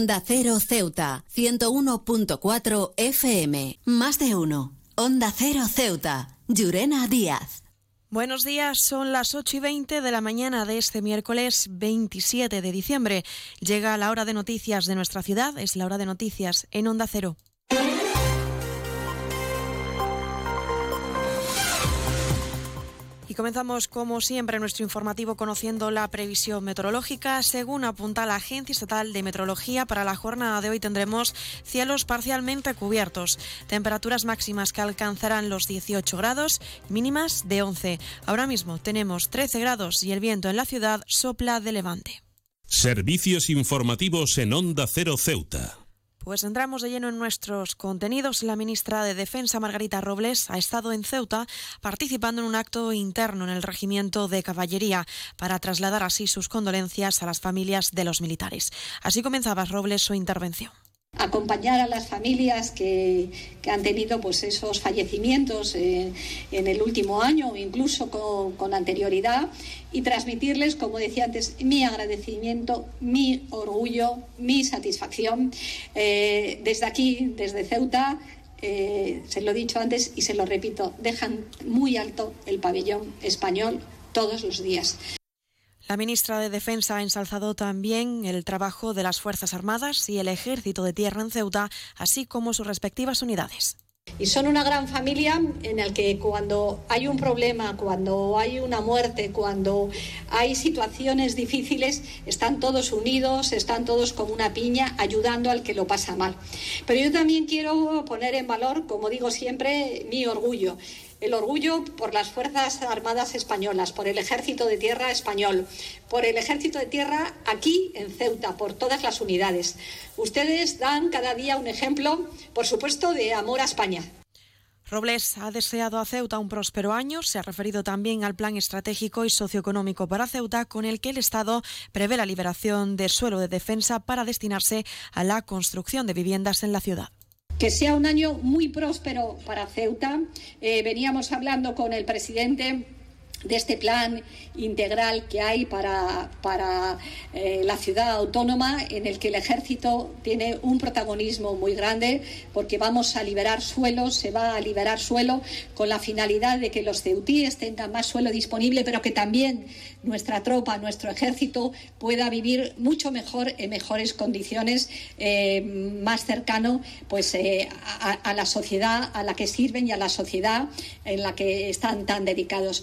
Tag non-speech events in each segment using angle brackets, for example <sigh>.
Onda Cero Ceuta, 101.4 FM. Más de uno. Onda Cero Ceuta. Llurena Díaz. Buenos días, son las 8 y 20 de la mañana de este miércoles 27 de diciembre. Llega la hora de noticias de nuestra ciudad, es la hora de noticias en Onda Cero. Comenzamos, como siempre, nuestro informativo conociendo la previsión meteorológica. Según apunta la Agencia Estatal de Meteorología, para la jornada de hoy tendremos cielos parcialmente cubiertos, temperaturas máximas que alcanzarán los 18 grados, mínimas de 11. Ahora mismo tenemos 13 grados y el viento en la ciudad sopla de levante. Servicios informativos en Onda Cero Ceuta. Pues entramos de lleno en nuestros contenidos. La ministra de Defensa, Margarita Robles, ha estado en Ceuta participando en un acto interno en el regimiento de caballería para trasladar así sus condolencias a las familias de los militares. Así comenzaba Robles su intervención acompañar a las familias que, han tenido pues esos fallecimientos en el último año o incluso con, anterioridad y transmitirles, como decía antes, mi agradecimiento, mi orgullo, mi satisfacción. Eh, desde aquí, desde Ceuta, eh, se lo he dicho antes y se lo repito, dejan muy alto el pabellón español todos los días. La ministra de Defensa ha ensalzado también el trabajo de las Fuerzas Armadas y el Ejército de Tierra en Ceuta, así como sus respectivas unidades. Y son una gran familia en la que cuando hay un problema, cuando hay una muerte, cuando hay situaciones difíciles, están todos unidos, están todos como una piña ayudando al que lo pasa mal. Pero yo también quiero poner en valor, como digo siempre, mi orgullo el orgullo por las Fuerzas Armadas Españolas, por el Ejército de Tierra Español, por el Ejército de Tierra aquí en Ceuta, por todas las unidades. Ustedes dan cada día un ejemplo, por supuesto, de amor a España. Robles ha deseado a Ceuta un próspero año. Se ha referido también al plan estratégico y socioeconómico para Ceuta, con el que el Estado prevé la liberación de suelo de defensa para destinarse a la construcción de viviendas en la ciudad que sea un año muy próspero para Ceuta. Eh, veníamos hablando con el presidente de este plan integral que hay para, para eh, la ciudad autónoma en el que el ejército tiene un protagonismo muy grande porque vamos a liberar suelo, se va a liberar suelo con la finalidad de que los ceutíes tengan más suelo disponible, pero que también nuestra tropa, nuestro ejército pueda vivir mucho mejor en mejores condiciones, eh, más cercano pues, eh, a, a, la sociedad a la que sirven y a la sociedad en la que están tan dedicados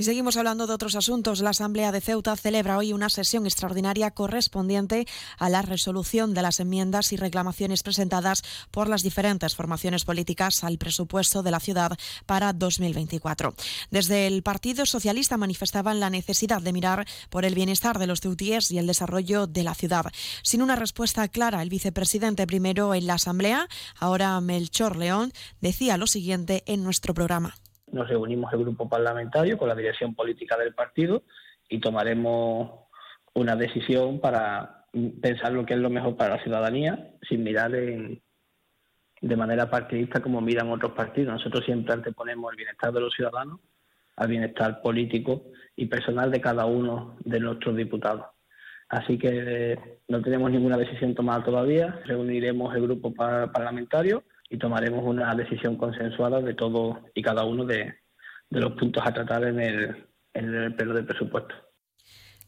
Y seguimos hablando de otros asuntos. La Asamblea de Ceuta celebra hoy una sesión extraordinaria correspondiente a la resolución de las enmiendas y reclamaciones presentadas por las diferentes formaciones políticas al presupuesto de la ciudad para 2024. Desde el Partido Socialista manifestaban la necesidad de mirar por el bienestar de los ceutíes y el desarrollo de la ciudad. Sin una respuesta clara, el vicepresidente primero en la Asamblea, ahora Melchor León, decía lo siguiente en nuestro programa nos reunimos el grupo parlamentario con la dirección política del partido y tomaremos una decisión para pensar lo que es lo mejor para la ciudadanía sin mirar de manera partidista como miran otros partidos. Nosotros siempre anteponemos el bienestar de los ciudadanos al bienestar político y personal de cada uno de nuestros diputados. Así que no tenemos ninguna decisión tomada todavía. Reuniremos el grupo parlamentario y tomaremos una decisión consensuada de todo y cada uno de, los puntos a tratar en el, en el pleno de presupuesto.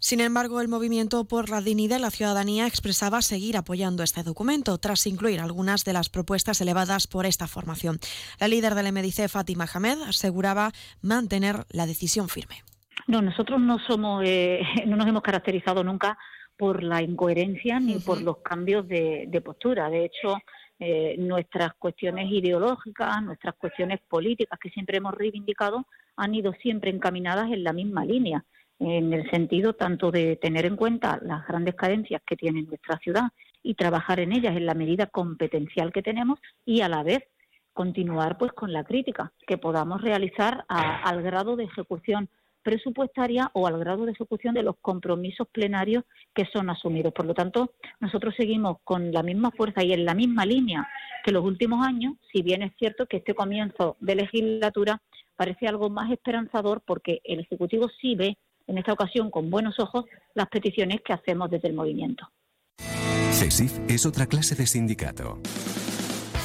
Sin embargo, el movimiento por la dignidad de la ciudadanía expresaba seguir apoyando este documento, tras incluir algunas de las propuestas elevadas por esta formación. La líder del MDC, Fátima Hamed, aseguraba mantener la decisión firme. No, nosotros no somos, eh, <laughs> no nos hemos caracterizado nunca por la incoherencia ni por los cambios de, de postura. De hecho, eh, nuestras cuestiones ideológicas, nuestras cuestiones políticas que siempre hemos reivindicado han ido siempre encaminadas en la misma línea, en el sentido tanto de tener en cuenta las grandes carencias que tiene nuestra ciudad y trabajar en ellas en la medida competencial que tenemos y a la vez continuar pues con la crítica que podamos realizar al grado de ejecución presupuestaria o al grado de ejecución de los compromisos plenarios que son asumidos. Por lo tanto, nosotros seguimos con la misma fuerza y en la misma línea que los últimos años, si bien es cierto que este comienzo de legislatura parece algo más esperanzador porque el Ejecutivo sí ve en esta ocasión con buenos ojos las peticiones que hacemos desde el movimiento. CESIF es otra clase de sindicato.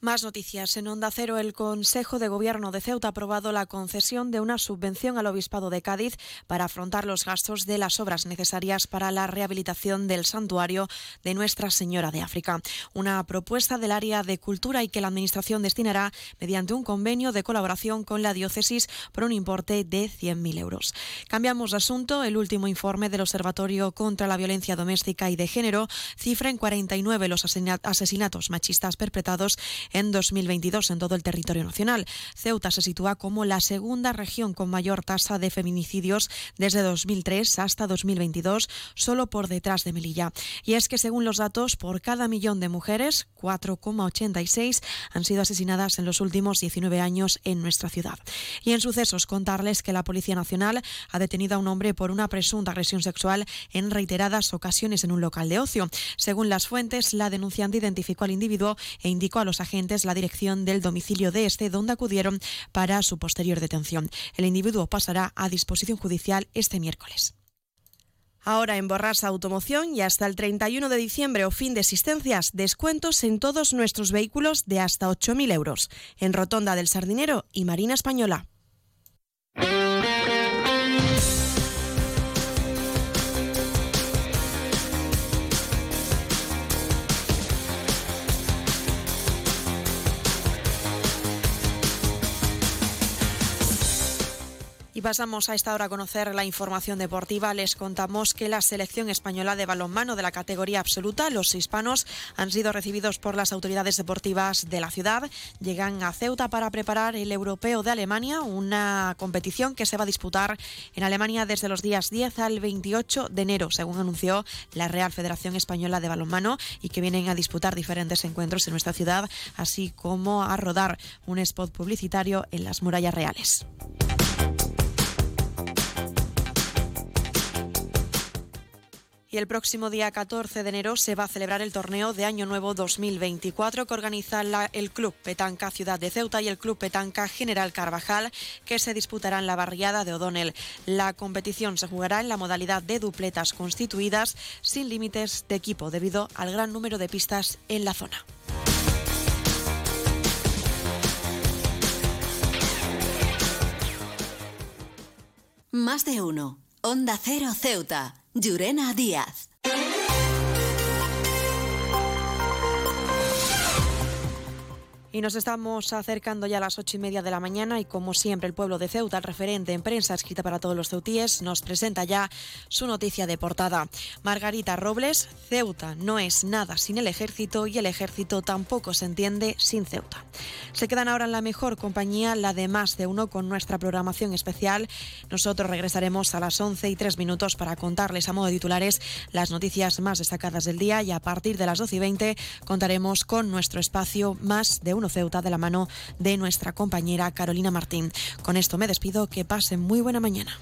Más noticias. En Onda Cero, el Consejo de Gobierno de Ceuta ha aprobado la concesión de una subvención al Obispado de Cádiz para afrontar los gastos de las obras necesarias para la rehabilitación del santuario de Nuestra Señora de África. Una propuesta del área de cultura y que la Administración destinará mediante un convenio de colaboración con la diócesis por un importe de 100.000 euros. Cambiamos de asunto. El último informe del Observatorio contra la Violencia Doméstica y de Género cifra en 49 los asesinatos machistas perpetrados en 2022 en todo el territorio nacional. Ceuta se sitúa como la segunda región con mayor tasa de feminicidios desde 2003 hasta 2022, solo por detrás de Melilla. Y es que según los datos, por cada millón de mujeres, 4,86 han sido asesinadas en los últimos 19 años en nuestra ciudad. Y en sucesos, contarles que la Policía Nacional ha detenido a un hombre por una presunta agresión sexual en reiteradas ocasiones en un local de ocio. Según las fuentes, la denunciante identificó al individuo e indicó a los agentes la dirección del domicilio de este, donde acudieron para su posterior detención. El individuo pasará a disposición judicial este miércoles. Ahora en Borrasa Automoción y hasta el 31 de diciembre o fin de existencias, descuentos en todos nuestros vehículos de hasta 8.000 euros. En Rotonda del Sardinero y Marina Española. Pasamos a esta hora a conocer la información deportiva. Les contamos que la selección española de balonmano de la categoría absoluta, los hispanos, han sido recibidos por las autoridades deportivas de la ciudad. Llegan a Ceuta para preparar el Europeo de Alemania, una competición que se va a disputar en Alemania desde los días 10 al 28 de enero, según anunció la Real Federación Española de Balonmano, y que vienen a disputar diferentes encuentros en nuestra ciudad, así como a rodar un spot publicitario en las murallas reales. Y el próximo día 14 de enero se va a celebrar el torneo de Año Nuevo 2024 que organiza el Club Petanca Ciudad de Ceuta y el Club Petanca General Carvajal que se disputará en la barriada de O'Donnell. La competición se jugará en la modalidad de dupletas constituidas sin límites de equipo debido al gran número de pistas en la zona. Más de uno. Onda Cero Ceuta. Llurena Díaz. Y nos estamos acercando ya a las ocho y media de la mañana y como siempre el pueblo de Ceuta, el referente en prensa escrita para todos los ceutíes, nos presenta ya su noticia de portada. Margarita Robles, Ceuta no es nada sin el ejército y el ejército tampoco se entiende sin Ceuta. Se quedan ahora en la mejor compañía, la de más de uno, con nuestra programación especial. Nosotros regresaremos a las once y tres minutos para contarles a modo de titulares las noticias más destacadas del día y a partir de las doce y veinte contaremos con nuestro espacio más de Ceuta de la mano de nuestra compañera Carolina Martín. Con esto me despido, que pasen muy buena mañana.